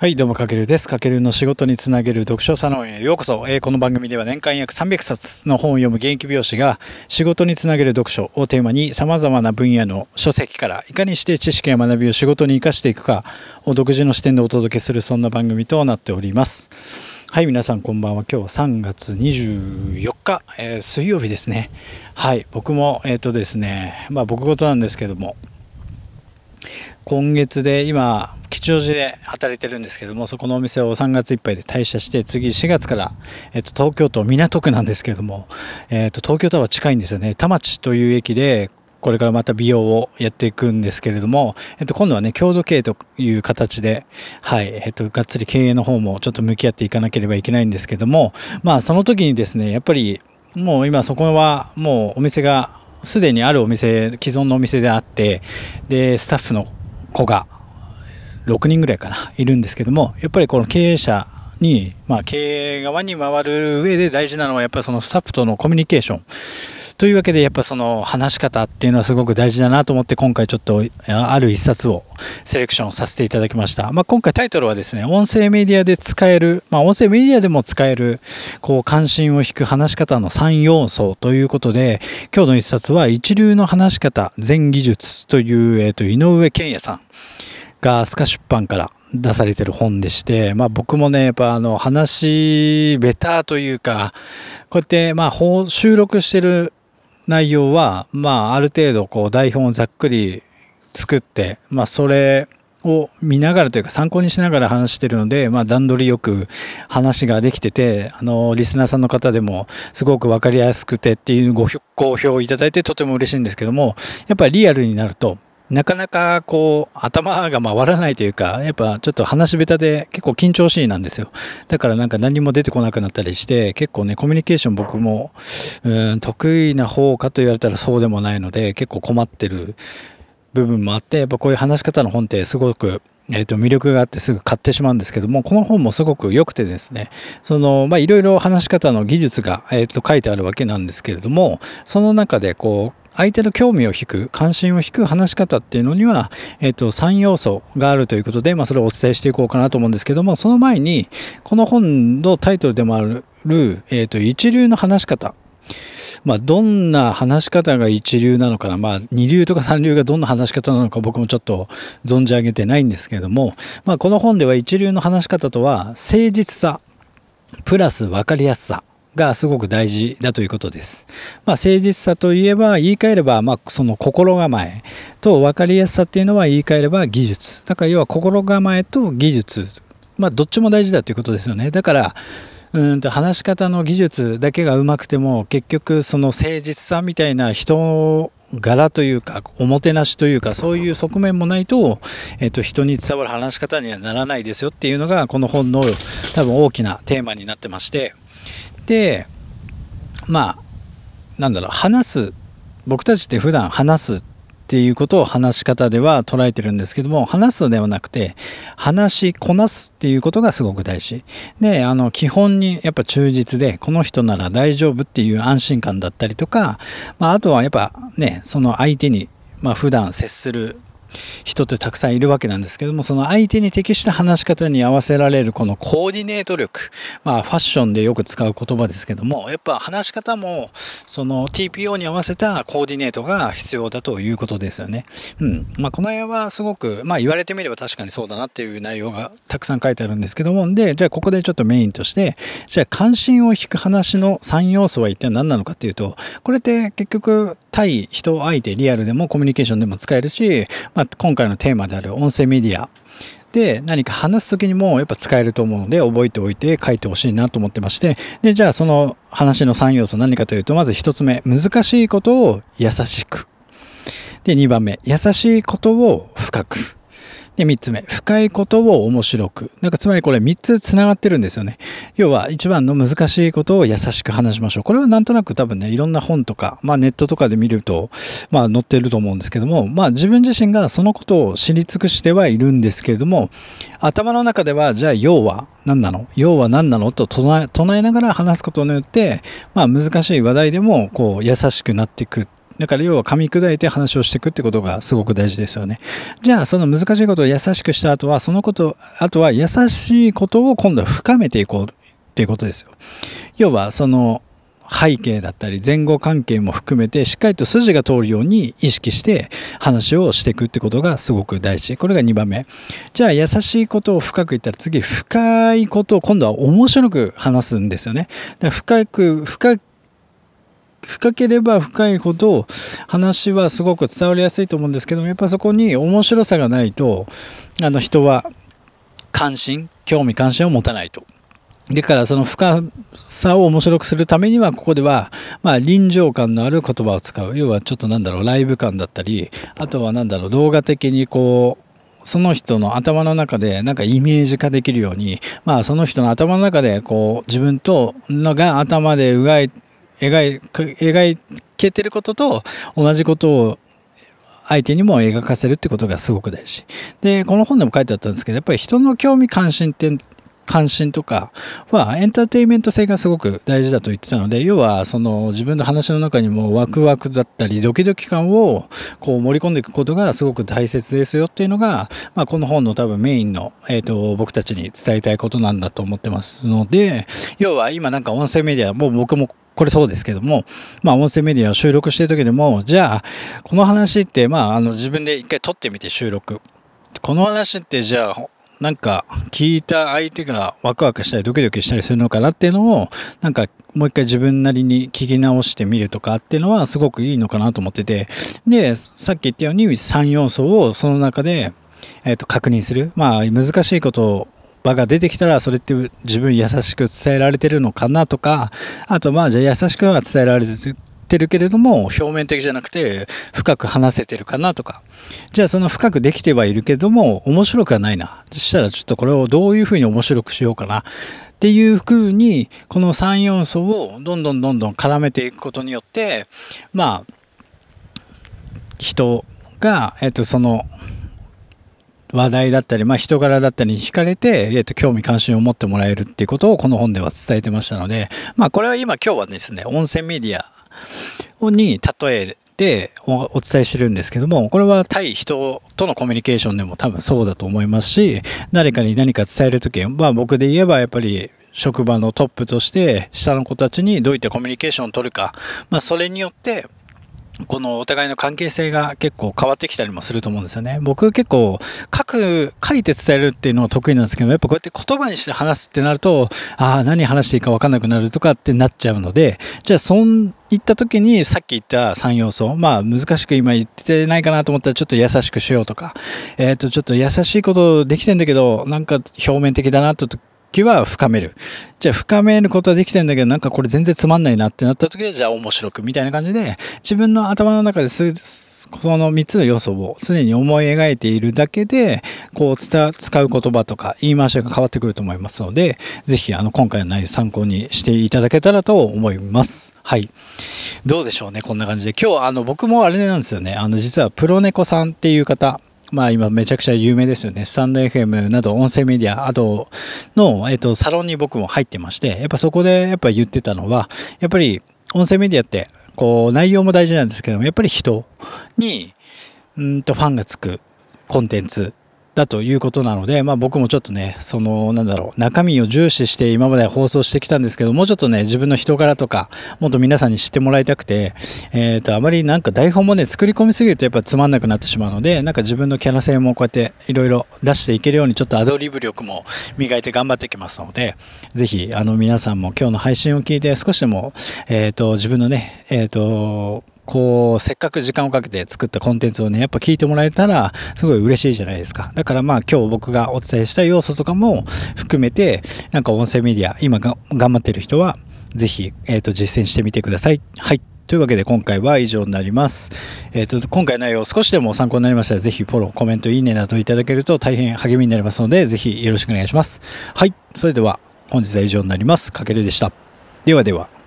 はい、どうも、かけるです。かけるの仕事につなげる読書サロンへようこそ。えー、この番組では年間約300冊の本を読む現役美容師が仕事につなげる読書をテーマに様々な分野の書籍からいかにして知識や学びを仕事に活かしていくかを独自の視点でお届けするそんな番組となっております。はい、皆さんこんばんは。今日は3月24日、えー、水曜日ですね。はい、僕も、えっ、ー、とですね、まあ僕事なんですけども、今月で今吉祥寺で働いてるんですけどもそこのお店を3月いっぱいで退社して次4月から、えっと、東京都港区なんですけども、えっと、東京タワー近いんですよね。田町という駅でこれからまた美容をやっていくんですけれども、えっと、今度はね、郷土経営という形で、はい、えっと、がっつり経営の方もちょっと向き合っていかなければいけないんですけども、まあ、その時にですね、やっぱり、もう今そこはもうお店が、すでにあるお店、既存のお店であって、で、スタッフの子が6人ぐらいかな、いるんですけども、やっぱりこの経営者に、まあ、経営側に回る上で大事なのは、やっぱりそのスタッフとのコミュニケーション。というわけで、やっぱその話し方っていうのはすごく大事だなと思って、今回ちょっとある一冊をセレクションさせていただきました。まあ、今回タイトルはですね、音声メディアで使える、まあ、音声メディアでも使える、こう、関心を引く話し方の3要素ということで、今日の一冊は、一流の話し方全技術という、え、ー、と、井上健也さん。がスカ出版から出されてる本でして、まあ僕もね、やっぱあの話ベターというか、こうやってまあ収録してる内容は、まあある程度こう台本をざっくり作って、まあそれを見ながらというか参考にしながら話してるので、まあ段取りよく話ができてて、あの、リスナーさんの方でもすごく分かりやすくてっていうご好評いただいてとても嬉しいんですけども、やっぱりリアルになると、なかなかこう頭が回らないというかやっぱちょっと話し下手で結構緊張しいなんですよ。だからなんか何も出てこなくなったりして結構ねコミュニケーション僕もうん得意な方かと言われたらそうでもないので結構困ってる部分もあってやっぱこういう話し方の本ってすごくえー、と魅力があってすぐ買ってしまうんですけどもこの本もすごく良くてですねそのまあいろいろ話し方の技術が、えー、と書いてあるわけなんですけれどもその中でこう相手の興味を引く、関心を引く話し方っていうのには、えっ、と、3要素があるということで、まあ、それをお伝えしていこうかなと思うんですけども、その前に、この本のタイトルでもある、えっ、と、一流の話し方。まあ、どんな話し方が一流なのかな、まあ、二流とか三流がどんな話し方なのか僕もちょっと存じ上げてないんですけれども、まあ、この本では一流の話し方とは、誠実さ、プラス分かりやすさ、がすごく大事だということです。まあ、誠実さといえば言い換えれば、まあ、その心構えと分かりやすさっていうのは言い換えれば技術。だから要は心構えと技術。まあ、どっちも大事だということですよね。だから、うんと話し方の技術だけがうまくても結局その誠実さみたいな人柄というかおもてなしというかそういう側面もないと,、えっと人に伝わる話し方にはならないですよっていうのがこの本の多分大きなテーマになってましてで、まあ、なんだろう、話す、僕たちって普段話すっていうことを話し方では捉えてるんですけども、話すではなくて、話しこなすっていうことがすごく大事。で、あの、基本にやっぱ忠実で、この人なら大丈夫っていう安心感だったりとか、まあ、あとはやっぱね、その相手に、まあ、普段接する人ってたくさんいるわけなんですけども、その相手に適した話し方に合わせられるこのコーディネート力。まあファッションでよく使う言葉ですけども、やっぱ話し方もその TPO に合わせたコーディネートが必要だということですよね。うん。まあこの辺はすごく、まあ言われてみれば確かにそうだなっていう内容がたくさん書いてあるんですけども、で、じゃあここでちょっとメインとして、じゃあ関心を引く話の3要素は一体何なのかっていうと、これって結局対人相手リアルでもコミュニケーションでも使えるし、まあ、今回のテーマである音声メディアで何か話す時にもやっぱ使えると思うので覚えておいて書いてほしいなと思ってまして。でじゃあその話の3要素何かというとまず1つ目難しいことを優しく。で2番目優しいことを深く。で、3つ目、深いことを面白く。なんかつまりこれ3つ繋がってるんですよね。要は一番の難しいことを優しく話しましょう。これはなんとなく多分ね、いろんな本とか、まあネットとかで見ると、まあ載ってると思うんですけども、まあ自分自身がそのことを知り尽くしてはいるんですけれども、頭の中では、じゃあ要は何なの？要は何なの？と唱えながら話すことによって、まあ難しい話題でもこう優しくなっていくだから要は噛み砕いて話をしていくってことがすごく大事ですよね。じゃあその難しいことを優しくした後は、そのこと、あとは優しいことを今度は深めていこうっていうことですよ。要はその背景だったり前後関係も含めてしっかりと筋が通るように意識して話をしていくってことがすごく大事。これが2番目。じゃあ優しいことを深く言ったら次深いことを今度は面白く話すんですよね。だから深く深深ければ深いほど話はすごく伝わりやすいと思うんですけどもやっぱそこに面白さがないとあの人は関心興味関心を持たないと。だからその深さを面白くするためにはここではまあ臨場感のある言葉を使う要はちょっとなんだろうライブ感だったりあとはなんだろう動画的にこうその人の頭の中でなんかイメージ化できるようにまあその人の頭の中でこう自分とのが頭でうがい描い描けてることと同じことを相手にも描かせるってことがすごく大事。で、この本でも書いてあったんですけど、やっぱり人の興味関心って関心とかはエンターテインメント性がすごく大事だと言ってたので要はその自分の話の中にもワクワクだったりドキドキ感をこう盛り込んでいくことがすごく大切ですよっていうのが、まあ、この本の多分メインの、えーと、僕たちに伝えたいことなんだと思ってますので要は今なんか音声メディアもう僕もこれそうですけども、まあ音声メディアを収録してる時でも、じゃあ、この話って、まああの自分で一回撮ってみて収録。この話ってじゃあ、なんか聞いた相手がワクワクしたりドキドキしたりするのかなっていうのをなんかもう一回自分なりに聞き直してみるとかっていうのはすごくいいのかなと思っててでさっき言ったように3要素をその中で、えー、と確認するまあ難しいこと場が出てきたらそれって自分優しく伝えられてるのかなとかあとまあじゃあ優しくは伝えられてるけれども表面的じゃなくて深く話せてるかなとか。じゃあその深くできてはいるけども面白くはないな。そしたらちょっとこれをどういうふうに面白くしようかな。っていうふうにこの3要素をどんどんどんどん絡めていくことによってまあ人が、えっと、その話題だったり、まあ、人柄だったりに惹かれて、えっと、興味関心を持ってもらえるっていうことをこの本では伝えてましたので、まあ、これは今今日はですね、音声メディアに例えてお伝えしてるんですけども、これは対人とのコミュニケーションでも多分そうだと思いますし、誰かに何か伝えるとき、まあ僕で言えばやっぱり職場のトップとして下の子たちにどういったコミュニケーションを取るか、まあそれによってこのお互いの関係性が結構変わってきたりもすると思うんですよね。僕結構書く、書いて伝えるっていうのは得意なんですけど、やっぱこうやって言葉にして話すってなると、ああ、何話していいか分かんなくなるとかってなっちゃうので、じゃあそういった時にさっき言った3要素、まあ難しく今言ってないかなと思ったらちょっと優しくしようとか、えっ、ー、とちょっと優しいことできてんだけど、なんか表面的だなと期は深める。じゃあ深めることはできてんだけど、なんかこれ全然つまんないなってなった時は、じゃあ面白くみたいな感じで、自分の頭の中ですその3つの要素を常に思い描いているだけで、こう使う言葉とか言い回しが変わってくると思いますので、ぜひあの今回の内容参考にしていただけたらと思います。はい。どうでしょうね、こんな感じで。今日あの僕もあれなんですよね。あの実はプロネコさんっていう方、まあ今めちゃくちゃ有名ですよね。スタンド FM など音声メディア、あとの、えっと、サロンに僕も入ってまして、やっぱそこでやっぱ言ってたのは、やっぱり音声メディアって、こう内容も大事なんですけども、やっぱり人に、うんとファンがつくコンテンツだということなので、まあ、僕もちょっとね、その、なんだろう、中身を重視して今まで放送してきたんですけど、もうちょっとね、自分の人柄とか、もっと皆さんに知ってもらいたくて、え、ー、と、あまりなんか台本もね、作り込みすぎるとやっぱつまんなくなってしまうので、なんか自分のキャラ性もこうやっていろいろ出していけるように、ちょっとアドリブ力も磨いて頑張ってきますので、ぜひ、あの、皆さんも今日の配信を聞いて少しでも、えっ、ー、と、自分のね、えっ、ー、と、こう、せっかく時間をかけて作ったコンテンツをね、やっぱ聞いてもらえたら、すごい嬉しいじゃないですか。だからまあ今日僕がお伝えした要素とかも含めて、なんか音声メディア、今が頑張ってる人は、ぜひ、えっ、ー、と、実践してみてください。はい。というわけで今回は以上になります。えっ、ー、と、今回の内容少しでも参考になりましたら、ぜひフォロー、コメント、いいねなどいただけると大変励みになりますので、ぜひよろしくお願いします。はい。それでは、本日は以上になります。かけるでした。ではでは。